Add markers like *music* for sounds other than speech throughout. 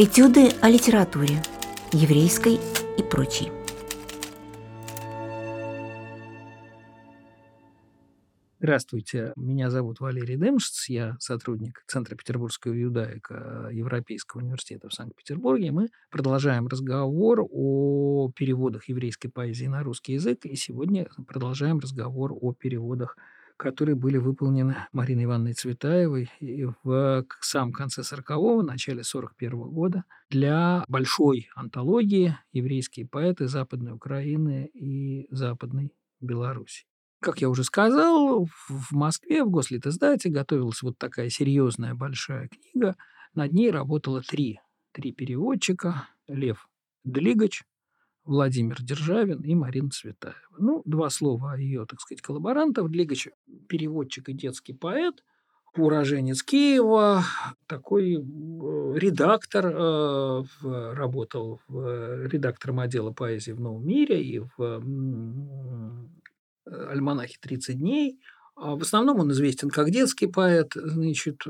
Этюды о литературе, еврейской и прочей. Здравствуйте, меня зовут Валерий Демшиц, я сотрудник Центра петербургского юдаика Европейского университета в Санкт-Петербурге. Мы продолжаем разговор о переводах еврейской поэзии на русский язык, и сегодня продолжаем разговор о переводах, которые были выполнены Мариной Ивановной Цветаевой в самом конце 40-го, начале 41-го года для большой антологии «Еврейские поэты Западной Украины и Западной Беларуси». Как я уже сказал, в Москве, в Гослитиздате готовилась вот такая серьезная большая книга. Над ней работало три, три переводчика. Лев Длигач, Владимир Державин и Марина Цветаева. Ну, два слова о ее, так сказать, коллаборантов. Длигач – переводчик и детский поэт, уроженец Киева, такой э, редактор, э, работал редактором отдела поэзии в «Новом мире» и в альманахе «30 дней». А в основном он известен как детский поэт, значит,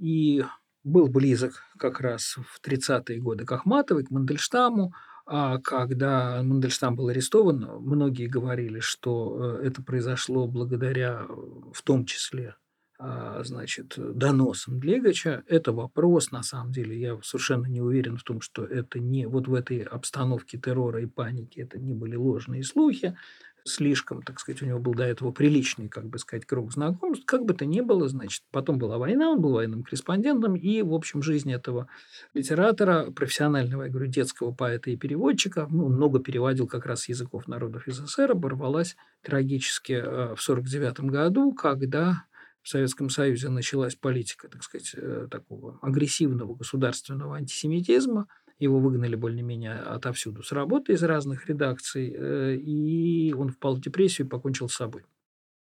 и был близок как раз в 30-е годы к Ахматовой, к Мандельштаму. А когда Мандельштам был арестован, многие говорили, что э, это произошло благодаря, в том числе, а, значит, доносом Длегача. Это вопрос, на самом деле, я совершенно не уверен в том, что это не вот в этой обстановке террора и паники это не были ложные слухи слишком, так сказать, у него был до этого приличный, как бы сказать, круг знакомств. Как бы то ни было, значит, потом была война, он был военным корреспондентом, и, в общем, жизнь этого литератора, профессионального, я говорю, детского поэта и переводчика, ну, много переводил как раз языков народов СССР, оборвалась трагически э, в 1949 году, когда в Советском Союзе началась политика, так сказать, э, такого агрессивного государственного антисемитизма – его выгнали более-менее отовсюду с работы из разных редакций, э, и он впал в депрессию и покончил с собой.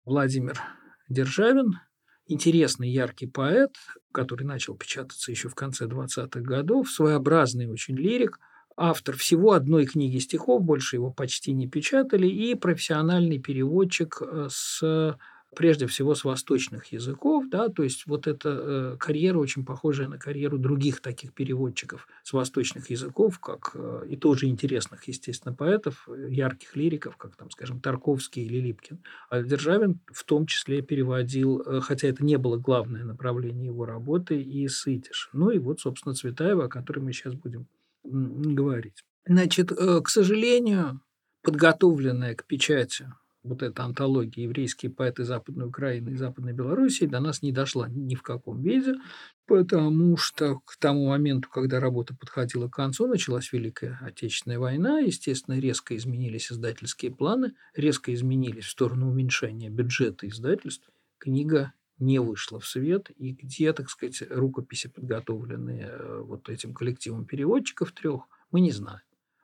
Владимир Державин, интересный, яркий поэт, который начал печататься еще в конце 20-х годов, своеобразный очень лирик, автор всего одной книги стихов, больше его почти не печатали, и профессиональный переводчик э, с прежде всего с восточных языков, да, то есть вот эта э, карьера очень похожая на карьеру других таких переводчиков с восточных языков, как э, и тоже интересных, естественно, поэтов, ярких лириков, как там, скажем, Тарковский или Липкин. А Державин в том числе переводил, э, хотя это не было главное направление его работы, и Сытиш. Ну и вот, собственно, Цветаева, о которой мы сейчас будем говорить. Значит, э, к сожалению, подготовленная к печати вот эта антология «Еврейские поэты Западной Украины и Западной Белоруссии» до нас не дошла ни в каком виде, потому что к тому моменту, когда работа подходила к концу, началась Великая Отечественная война, естественно, резко изменились издательские планы, резко изменились в сторону уменьшения бюджета издательств. Книга не вышла в свет, и где, так сказать, рукописи, подготовленные э, вот этим коллективом переводчиков трех, мы не знаем.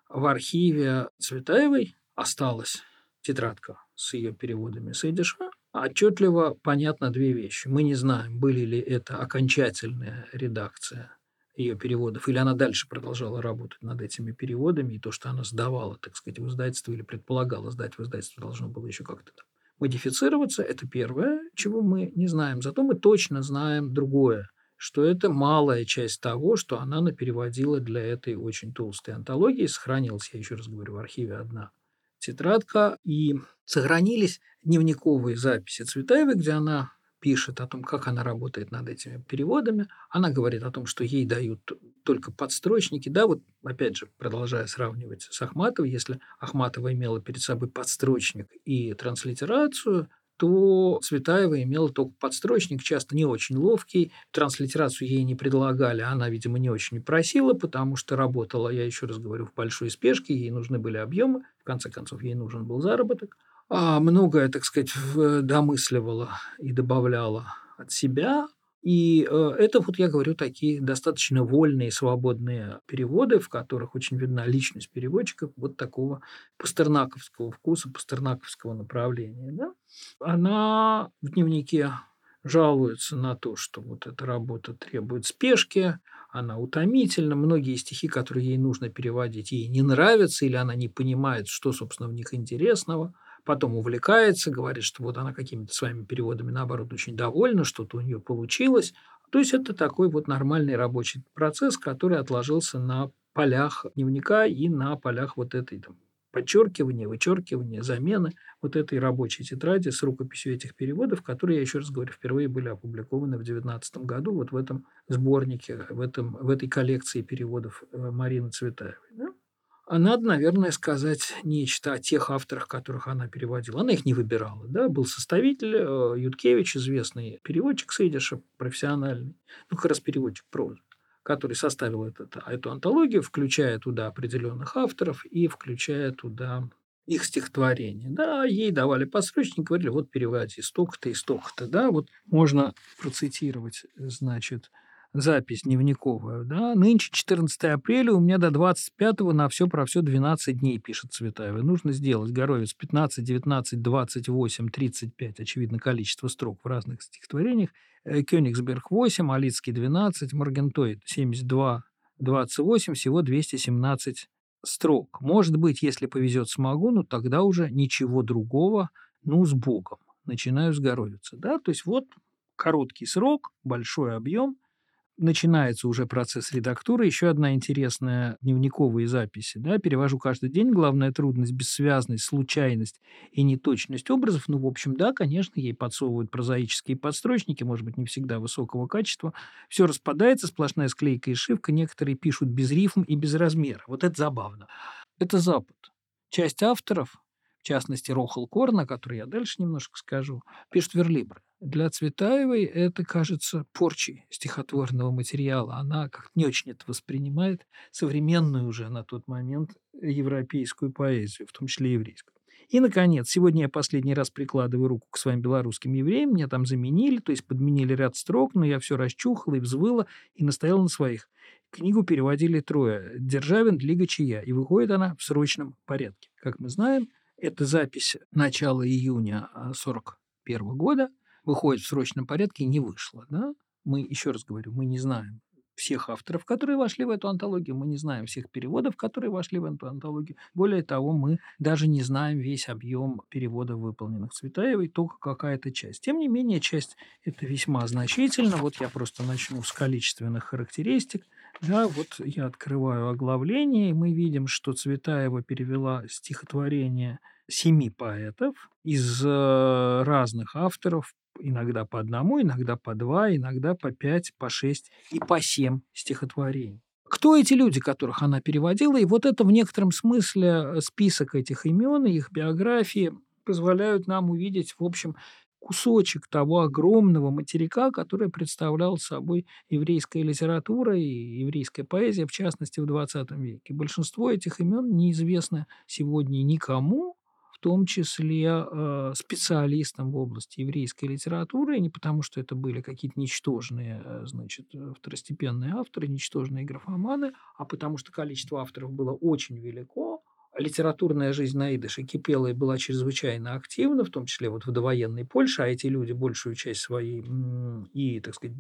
В архиве Цветаевой осталась тетрадка с ее переводами с идиша, отчетливо понятно две вещи. Мы не знаем, были ли это окончательная редакция ее переводов, или она дальше продолжала работать над этими переводами, и то, что она сдавала, так сказать, в издательство или предполагала сдать в издательство, должно было еще как-то там модифицироваться. Это первое, чего мы не знаем. Зато мы точно знаем другое, что это малая часть того, что она напереводила для этой очень толстой антологии. Сохранилась, я еще раз говорю, в архиве одна тетрадка, и сохранились дневниковые записи Цветаевой, где она пишет о том, как она работает над этими переводами. Она говорит о том, что ей дают только подстрочники. Да, вот опять же, продолжая сравнивать с Ахматовой, если Ахматова имела перед собой подстрочник и транслитерацию, то Цветаева имела только подстрочник, часто не очень ловкий. Транслитерацию ей не предлагали, она, видимо, не очень просила, потому что работала, я еще раз говорю, в большой спешке, ей нужны были объемы, в конце концов, ей нужен был заработок. А многое, так сказать, домысливала и добавляла от себя, и э, это, вот я говорю, такие достаточно вольные, свободные переводы, в которых очень видна личность переводчика вот такого пастернаковского вкуса, пастернаковского направления. Да? Она в дневнике жалуется на то, что вот эта работа требует спешки, она утомительна, многие стихи, которые ей нужно переводить, ей не нравятся, или она не понимает, что, собственно, в них интересного – потом увлекается, говорит, что вот она какими-то своими переводами, наоборот, очень довольна, что-то у нее получилось. То есть это такой вот нормальный рабочий процесс, который отложился на полях дневника и на полях вот этой там, подчеркивания, вычеркивания, замены вот этой рабочей тетради с рукописью этих переводов, которые, я еще раз говорю, впервые были опубликованы в 2019 году вот в этом сборнике, в, этом, в этой коллекции переводов э, Марины Цветаевой. Да? А надо, наверное, сказать нечто о тех авторах, которых она переводила. Она их не выбирала. Да? Был составитель э, Юткевич, известный переводчик с профессиональный, ну, как раз переводчик прозы который составил этот, эту антологию, включая туда определенных авторов и включая туда их стихотворения. Да, ей давали посрочник, говорили, вот переводи столько-то и столько-то. Да, вот можно процитировать, значит, запись дневниковая. Да? Нынче 14 апреля, у меня до 25 на все про все 12 дней, пишет Цветаева. Нужно сделать Горовец 15, 19, 28, 35, очевидно, количество строк в разных стихотворениях. Э, Кёнигсберг 8, Алицкий 12, Маргентойд 72, 28, всего 217 строк. Может быть, если повезет смогу, но тогда уже ничего другого, ну, с Богом. Начинаю с Горовица. Да? То есть вот короткий срок, большой объем, начинается уже процесс редактуры. Еще одна интересная дневниковые записи. Да, перевожу каждый день. Главная трудность – бессвязность, случайность и неточность образов. Ну, в общем, да, конечно, ей подсовывают прозаические подстрочники, может быть, не всегда высокого качества. Все распадается, сплошная склейка и шивка. Некоторые пишут без рифм и без размера. Вот это забавно. Это Запад. Часть авторов, в частности, Рохал Корна, который я дальше немножко скажу, пишет верлибры. Для Цветаевой это кажется порчей стихотворного материала. Она как не очень это воспринимает, современную уже на тот момент европейскую поэзию, в том числе еврейскую. И, наконец, сегодня я последний раз прикладываю руку к своим белорусским евреям. Меня там заменили, то есть подменили ряд строк, но я все расчухала и взвыла и настояла на своих. Книгу переводили трое. Державин, Лига Чия. И выходит она в срочном порядке. Как мы знаем, это запись начала июня 1941 а, года – выходит в срочном порядке, не вышло. Да? Мы, еще раз говорю, мы не знаем всех авторов, которые вошли в эту антологию, мы не знаем всех переводов, которые вошли в эту антологию. Более того, мы даже не знаем весь объем переводов, выполненных Цветаевой, только какая-то часть. Тем не менее, часть это весьма значительно. Вот я просто начну с количественных характеристик. Да, вот я открываю оглавление, и мы видим, что Цветаева перевела стихотворение семи поэтов из э, разных авторов, иногда по одному, иногда по два, иногда по пять, по шесть и по семь стихотворений. Кто эти люди, которых она переводила? И вот это в некотором смысле э, список этих имен и их биографии позволяют нам увидеть, в общем, кусочек того огромного материка, который представлял собой еврейская литература и еврейская поэзия, в частности, в XX веке. Большинство этих имен неизвестно сегодня никому, том числе э, специалистам в области еврейской литературы, не потому что это были какие-то ничтожные, э, значит, э, второстепенные авторы, ничтожные графоманы, а потому что количество авторов было очень велико, литературная жизнь на идыше кипела и была чрезвычайно активна, в том числе вот в довоенной Польше, а эти люди большую часть своей и, так сказать,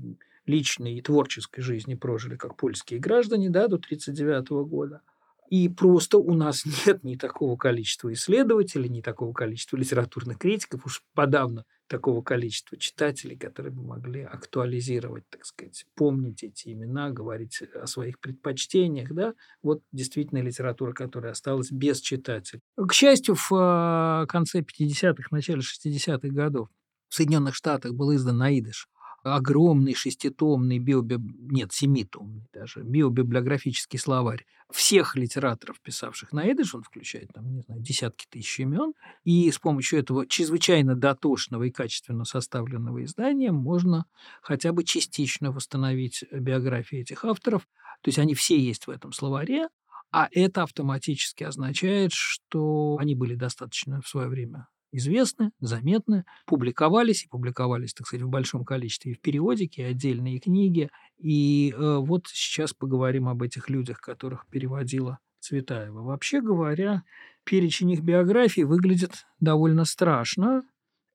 личной и творческой жизни прожили как польские граждане да, до 1939 года – и просто у нас *laughs* нет ни такого количества исследователей, ни такого количества литературных критиков, уж подавно такого количества читателей, которые бы могли актуализировать, так сказать, помнить эти имена, говорить о своих предпочтениях. Да? Вот действительно литература, которая осталась без читателей. К счастью, в а, конце 50-х, начале 60-х годов в Соединенных Штатах был издан наидыш огромный шеститомный биоби... нет, семитомный даже биобиблиографический словарь всех литераторов, писавших на идыш, он включает там, не знаю, десятки тысяч имен, и с помощью этого чрезвычайно дотошного и качественно составленного издания можно хотя бы частично восстановить биографии этих авторов, то есть они все есть в этом словаре, а это автоматически означает, что они были достаточно в свое время известны, заметны, публиковались и публиковались, так сказать, в большом количестве и в периодике, и отдельные книги. И э, вот сейчас поговорим об этих людях, которых переводила Цветаева. Вообще говоря, перечень их биографий выглядит довольно страшно.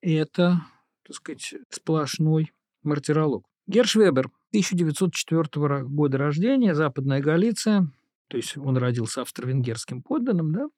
Это, так сказать, сплошной мартиролог. Гершвебер, 1904 года рождения, Западная Галиция, то есть он родился австро-венгерским подданным, да,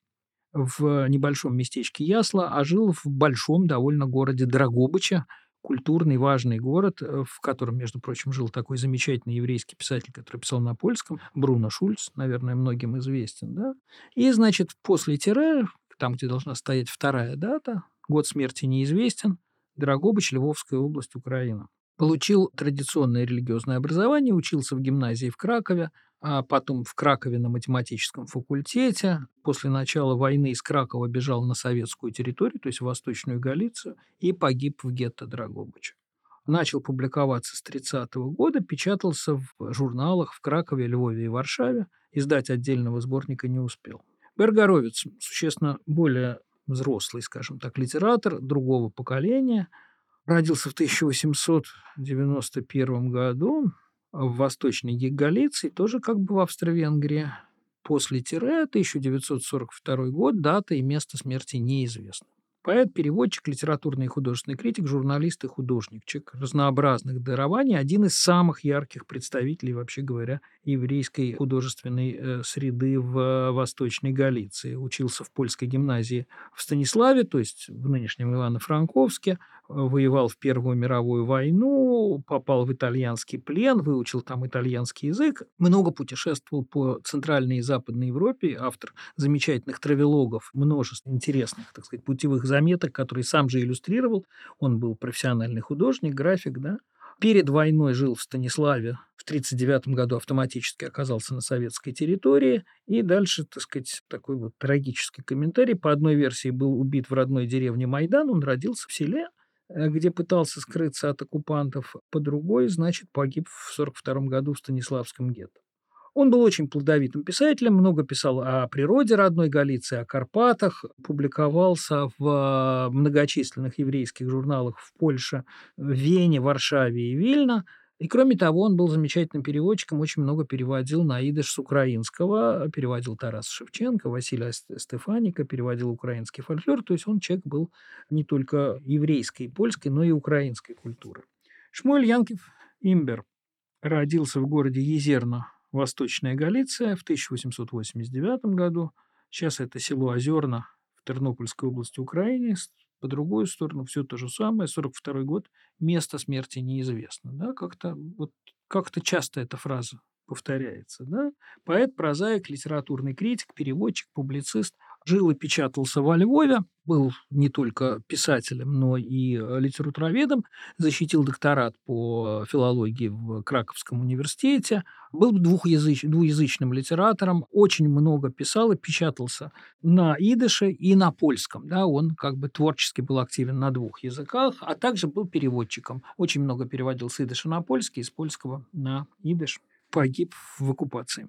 в небольшом местечке Ясла, а жил в большом довольно городе Драгобыча, культурный, важный город, э, в котором, между прочим, жил такой замечательный еврейский писатель, который писал на польском, Бруно Шульц, наверное, многим известен, да. И, значит, после тире, там, где должна стоять вторая дата, год смерти неизвестен, Драгобыч, Львовская область, Украина. Получил традиционное религиозное образование, учился в гимназии в Кракове, а потом в Кракове на математическом факультете. После начала войны из Кракова бежал на советскую территорию, то есть в Восточную Галицию, и погиб в гетто Драгобыча. Начал публиковаться с 30 -го года, печатался в журналах в Кракове, Львове и Варшаве, издать отдельного сборника не успел. Бергаровец существенно более взрослый, скажем так, литератор другого поколения, родился в 1891 году, в Восточной Галиции, тоже как бы в Австро-Венгрии. После тире 1942 год, дата и место смерти неизвестны. Поэт, переводчик, литературный и художественный критик, журналист и художник. Человек разнообразных дарований, один из самых ярких представителей, вообще говоря, еврейской художественной э, среды в Восточной Галиции. Учился в польской гимназии в Станиславе, то есть в нынешнем Ивано-Франковске, воевал в Первую мировую войну, попал в итальянский плен, выучил там итальянский язык, много путешествовал по Центральной и Западной Европе, автор замечательных травелогов, множество интересных, так сказать, путевых заметок, которые сам же иллюстрировал. Он был профессиональный художник, график, да. Перед войной жил в Станиславе, в 1939 году автоматически оказался на советской территории, и дальше, так сказать, такой вот трагический комментарий. По одной версии был убит в родной деревне Майдан, он родился в селе, Э, где пытался скрыться от оккупантов, по другой, значит, погиб в 1942 году в Станиславском гетто. Он был очень плодовитым писателем, много писал о природе родной Галиции, о Карпатах, публиковался в многочисленных еврейских журналах в Польше, Вене, Варшаве и Вильно – и кроме того, он был замечательным переводчиком, очень много переводил на идыш с украинского, переводил Тарас Шевченко, Василия Стефаника, переводил украинский фольклор. То есть он человек был не только еврейской и польской, но и украинской культуры. Шмуэль Янкев Имбер родился в городе Езерно, Восточная Галиция, в 1889 году. Сейчас это село Озерно в Тернопольской области Украины, по другую сторону все то же самое, 42 год, место смерти неизвестно. Да? Как-то вот, как-то часто эта фраза повторяется. Да? Поэт, прозаик, литературный критик, переводчик, публицист – жил и печатался во Львове, был не только писателем, но и э, литературоведом, защитил докторат по филологии в Краковском университете, был двухязыч, двуязычным литератором, очень много писал и печатался на идыше и на польском. Да, он как бы творчески был активен на двух языках, а также был переводчиком. Очень много переводил с идыша на польский, из польского на идыш. Погиб в оккупации.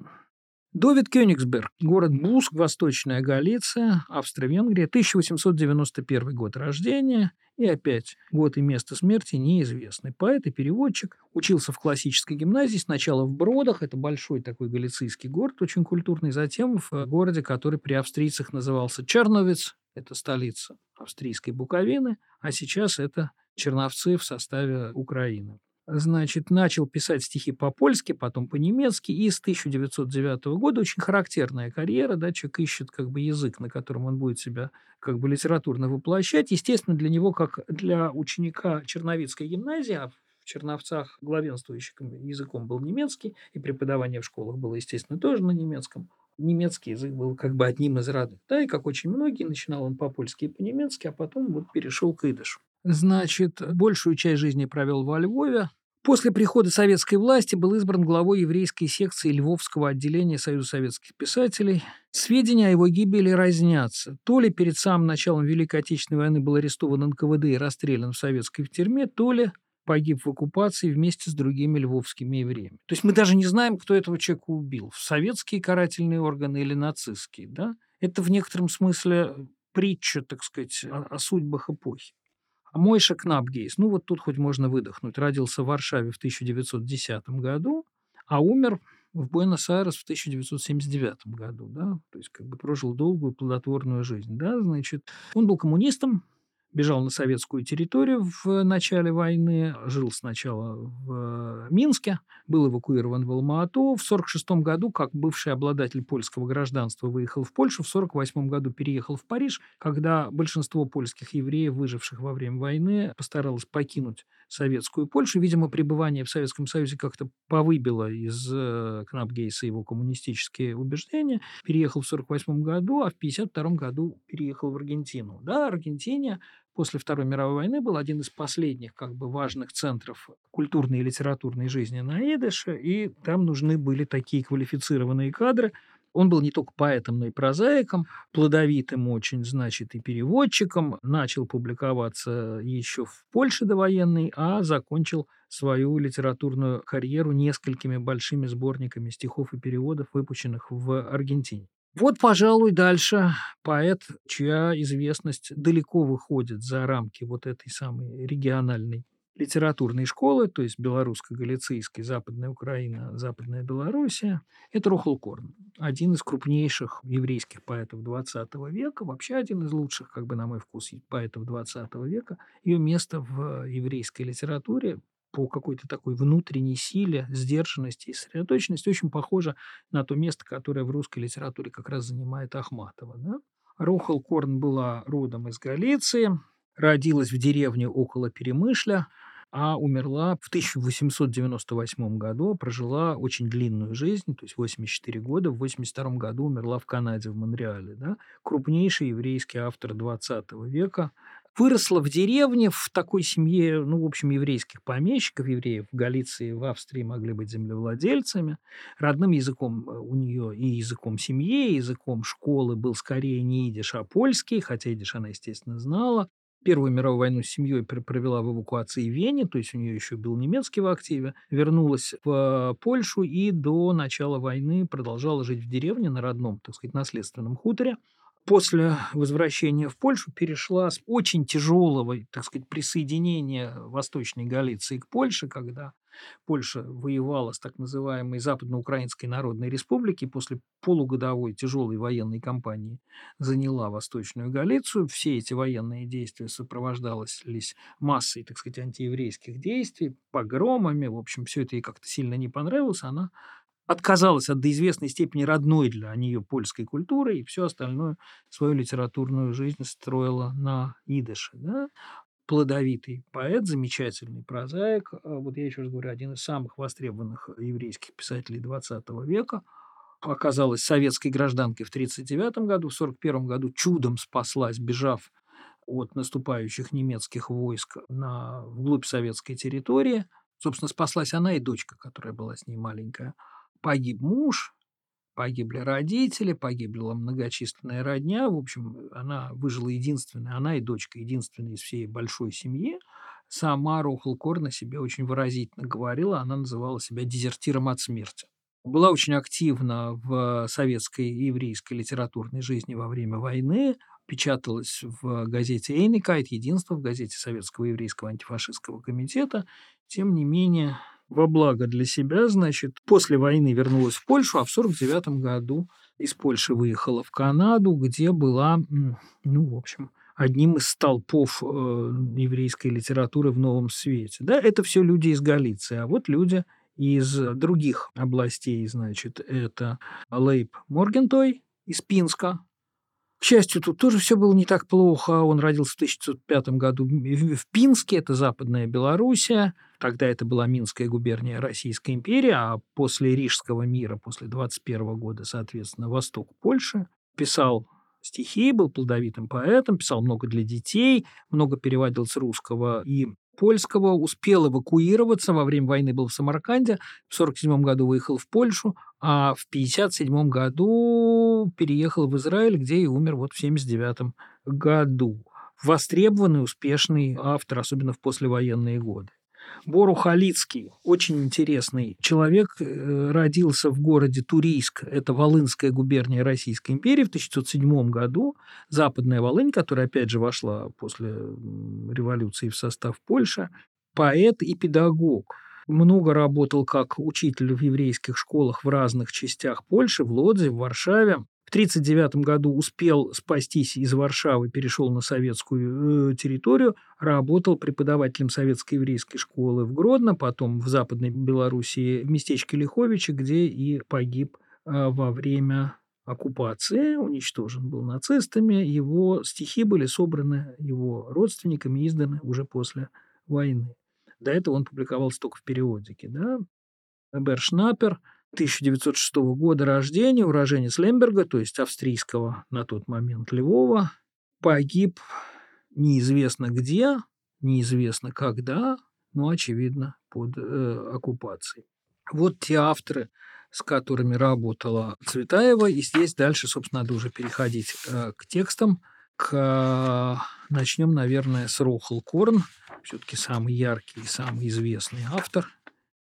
Довид Кёнигсберг, город Буск, Восточная Галиция, Австро-Венгрия, 1891 год рождения, и опять год и место смерти неизвестны. Поэт и переводчик, учился в классической гимназии, сначала в Бродах, это большой такой галицийский город, очень культурный, затем в городе, который при австрийцах назывался Черновец, это столица австрийской Буковины, а сейчас это Черновцы в составе Украины значит, начал писать стихи по-польски, потом по-немецки, и с 1909 года очень характерная карьера, да, человек ищет как бы язык, на котором он будет себя как бы литературно воплощать. Естественно, для него, как для ученика Черновицкой гимназии, а в Черновцах главенствующим языком был немецкий, и преподавание в школах было, естественно, тоже на немецком. Немецкий язык был как бы одним из родных. Да, и как очень многие, начинал он по-польски и по-немецки, а потом вот перешел к идышу. Значит, большую часть жизни провел во Львове. После прихода советской власти был избран главой еврейской секции Львовского отделения Союза советских писателей. Сведения о его гибели разнятся. То ли перед самым началом Великой Отечественной войны был арестован НКВД и расстрелян в советской тюрьме, то ли погиб в оккупации вместе с другими львовскими евреями. То есть мы даже не знаем, кто этого человека убил. Советские карательные органы или нацистские. Да? Это в некотором смысле притча, так сказать, о, о судьбах эпохи. А Мойша Кнапгейс, ну вот тут хоть можно выдохнуть, родился в Варшаве в 1910 году, а умер в Буэнос-Айрес в 1979 году, да, то есть как бы прожил долгую плодотворную жизнь, да, значит, он был коммунистом, бежал на советскую территорию в начале войны, жил сначала в Минске, был эвакуирован в Алма-Ату. В 1946 году, как бывший обладатель польского гражданства, выехал в Польшу. В 1948 году переехал в Париж, когда большинство польских евреев, выживших во время войны, постаралось покинуть советскую Польшу. Видимо, пребывание в Советском Союзе как-то повыбило из э, Кнапгейса его коммунистические убеждения. Переехал в 1948 году, а в 1952 году переехал в Аргентину. Да, Аргентине после Второй мировой войны был один из последних как бы важных центров культурной и литературной жизни на Идыше, и там нужны были такие квалифицированные кадры. Он был не только поэтом, но и прозаиком, плодовитым очень, значит, и переводчиком. Начал публиковаться еще в Польше довоенной, а закончил свою литературную карьеру несколькими большими сборниками стихов и переводов, выпущенных в Аргентине. Вот, пожалуй, дальше поэт, чья известность далеко выходит за рамки вот этой самой региональной литературной школы, то есть белорусско-галицийской, Западная Украина, Западная Белоруссия, это Рохл Корн, один из крупнейших еврейских поэтов XX века, вообще один из лучших, как бы на мой вкус, поэтов XX века. Ее место в еврейской литературе по какой-то такой внутренней силе, сдержанности и сосредоточенности очень похоже на то место, которое в русской литературе как раз занимает Ахматова. Да? Рохал Корн была родом из Галиции, родилась в деревне около Перемышля, а умерла в 1898 году, прожила очень длинную жизнь, то есть 84 года, в 82 году умерла в Канаде, в Монреале. Да? Крупнейший еврейский автор 20 века, выросла в деревне, в такой семье, ну, в общем, еврейских помещиков, евреев в Галиции, в Австрии могли быть землевладельцами. Родным языком э, у нее и языком семьи, и языком школы был скорее не идиш, а польский, хотя идиш она, естественно, знала. Первую мировую войну с семьей провела в эвакуации в Вене, то есть у нее еще был немецкий в активе, вернулась в Польшу и до начала войны продолжала жить в деревне на родном, так сказать, наследственном хуторе после возвращения в Польшу перешла с очень тяжелого, так сказать, присоединения Восточной Галиции к Польше, когда Польша воевала с так называемой Западноукраинской Народной Республикой, после полугодовой тяжелой военной кампании заняла Восточную Галицию. Все эти военные действия сопровождались массой, так сказать, антиеврейских действий, погромами. В общем, все это ей как-то сильно не понравилось. Она отказалась от до известной степени родной для нее польской культуры и все остальное свою литературную жизнь строила на идыше. Да? Плодовитый поэт, замечательный прозаик. А вот я еще раз говорю, один из самых востребованных еврейских писателей XX века. Оказалась советской гражданкой в 1939 году, в 1941 году чудом спаслась, бежав от наступающих немецких войск на вглубь советской территории. Собственно, спаслась она и дочка, которая была с ней маленькая погиб муж, погибли родители, погибла многочисленная родня. В общем, она выжила единственная, она и дочка единственная из всей большой семьи. Сама Рохл Корна себе очень выразительно говорила, она называла себя дезертиром от смерти. Была очень активна в советской и еврейской литературной жизни во время войны, печаталась в газете «Эйникайт», единство в газете Советского еврейского антифашистского комитета. Тем не менее, во благо для себя, значит, после войны вернулась в Польшу, а в 1949 году из Польши выехала в Канаду, где была, ну, в общем, одним из столпов э, еврейской литературы в новом свете. Да, это все люди из Галиции, а вот люди из других областей, значит, это Лейб Моргентой из Пинска, к счастью, тут тоже все было не так плохо. Он родился в 1905 году в Пинске, это Западная Белоруссия. Тогда это была Минская губерния Российской империи, а после Рижского мира, после 21 года, соответственно, Восток Польши. Писал стихи, был плодовитым поэтом, писал много для детей, много переводил с русского и польского, успел эвакуироваться, во время войны был в Самарканде, в 1947 году выехал в Польшу, а в 1957 году переехал в Израиль, где и умер вот в 1979 году. Востребованный, успешный автор, особенно в послевоенные годы. Бору Халицкий, очень интересный человек, э, родился в городе Турийск, это Волынская губерния Российской империи в 1907 году, Западная Волынь, которая опять же вошла после революции в состав Польши, поэт и педагог. Много работал как учитель в еврейских школах в разных частях Польши, в Лодзе, в Варшаве. В 1939 году успел спастись из Варшавы, перешел на советскую э, территорию, работал преподавателем советской еврейской школы в Гродно, потом в Западной Белоруссии в местечке Лиховичи, где и погиб э, во время оккупации, уничтожен был нацистами. Его стихи были собраны его родственниками, изданы уже после войны. До этого он публиковался только в периодике. Да? Бершнапер – 1906 года рождения, уроженец Лемберга, то есть австрийского на тот момент Львова, погиб неизвестно где, неизвестно когда, но, очевидно, под э, оккупацией. Вот те авторы, с которыми работала Цветаева, и здесь дальше, собственно, надо уже переходить э, к текстам. К, начнем, наверное, с Рохл Корн, все-таки самый яркий и самый известный автор –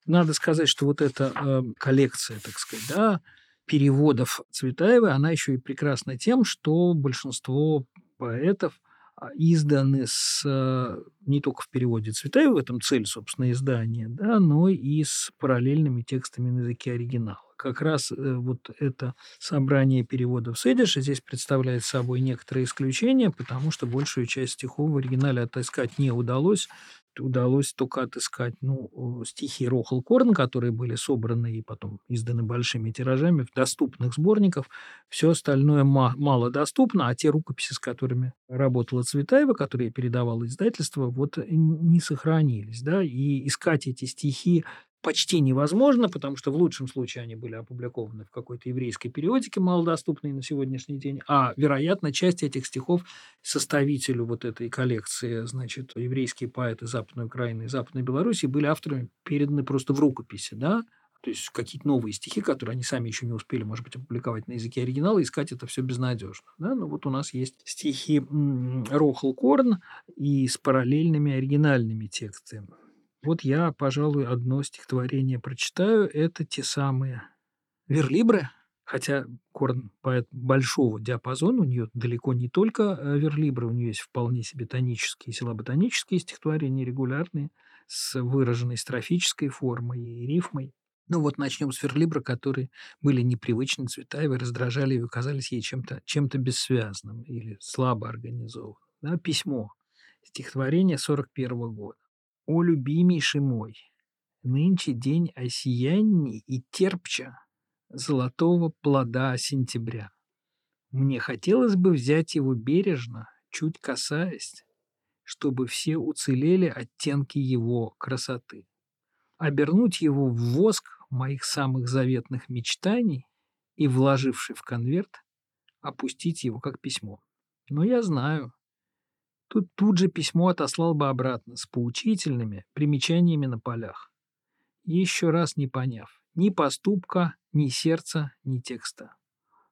надо сказать, что вот эта э, коллекция, так сказать, да, переводов Цветаевой, она еще и прекрасна тем, что большинство поэтов а, изданы с, э, не только в переводе Цветаева, в этом цель, собственно, издания, да, но и с параллельными текстами на языке оригинала как раз э, вот это собрание переводов Сэдиша здесь представляет собой некоторые исключения, потому что большую часть стихов в оригинале отыскать не удалось. Удалось только отыскать ну, стихи Рохл Корн, которые были собраны и потом изданы большими тиражами в доступных сборниках. Все остальное мало доступно, а те рукописи, с которыми работала Цветаева, которые передавала издательство, вот не сохранились. Да? И искать эти стихи почти невозможно, потому что в лучшем случае они были опубликованы в какой-то еврейской периодике, малодоступной на сегодняшний день, а, вероятно, часть этих стихов составителю вот этой коллекции, значит, еврейские поэты Западной Украины и Западной Беларуси были авторами переданы просто в рукописи, да, то есть какие-то новые стихи, которые они сами еще не успели, может быть, опубликовать на языке оригинала, искать это все безнадежно. Да? Но вот у нас есть стихи Рохл Корн и с параллельными оригинальными текстами. Вот я, пожалуй, одно стихотворение прочитаю. Это те самые верлибры, хотя Корн поэт большого диапазона, у нее далеко не только э, верлибры, у нее есть вполне себе тонические, силоботонические стихотворения, регулярные, с выраженной строфической формой и рифмой. Ну вот начнем с верлибра, которые были непривычны Цветаевой, раздражали ее, казались ей чем-то чем бессвязным или слабо организованным. Да, письмо, стихотворение 41 года. О, любимейший мой, нынче день осиянней и терпча золотого плода сентября. Мне хотелось бы взять его бережно, чуть касаясь, чтобы все уцелели оттенки его красоты. Обернуть его в воск моих самых заветных мечтаний и, вложивший в конверт, опустить его как письмо. Но я знаю, Тут тут же письмо отослал бы обратно с поучительными примечаниями на полях. Еще раз не поняв ни поступка, ни сердца, ни текста.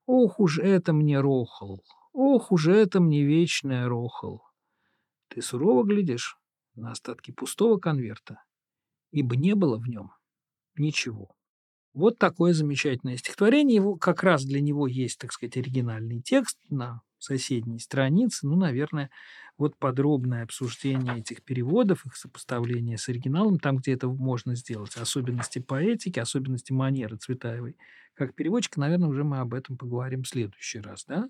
Ох уж это мне рохал, ох уж это мне вечная рохал. Ты сурово глядишь на остатки пустого конверта, ибо не было в нем ничего. Вот такое замечательное стихотворение. Его, как раз для него есть, так сказать, оригинальный текст на соседней странице. Ну, наверное, вот подробное обсуждение этих переводов, их сопоставление с оригиналом, там, где это можно сделать, особенности поэтики, особенности манеры Цветаевой. Как переводчик, наверное, уже мы об этом поговорим в следующий раз, да?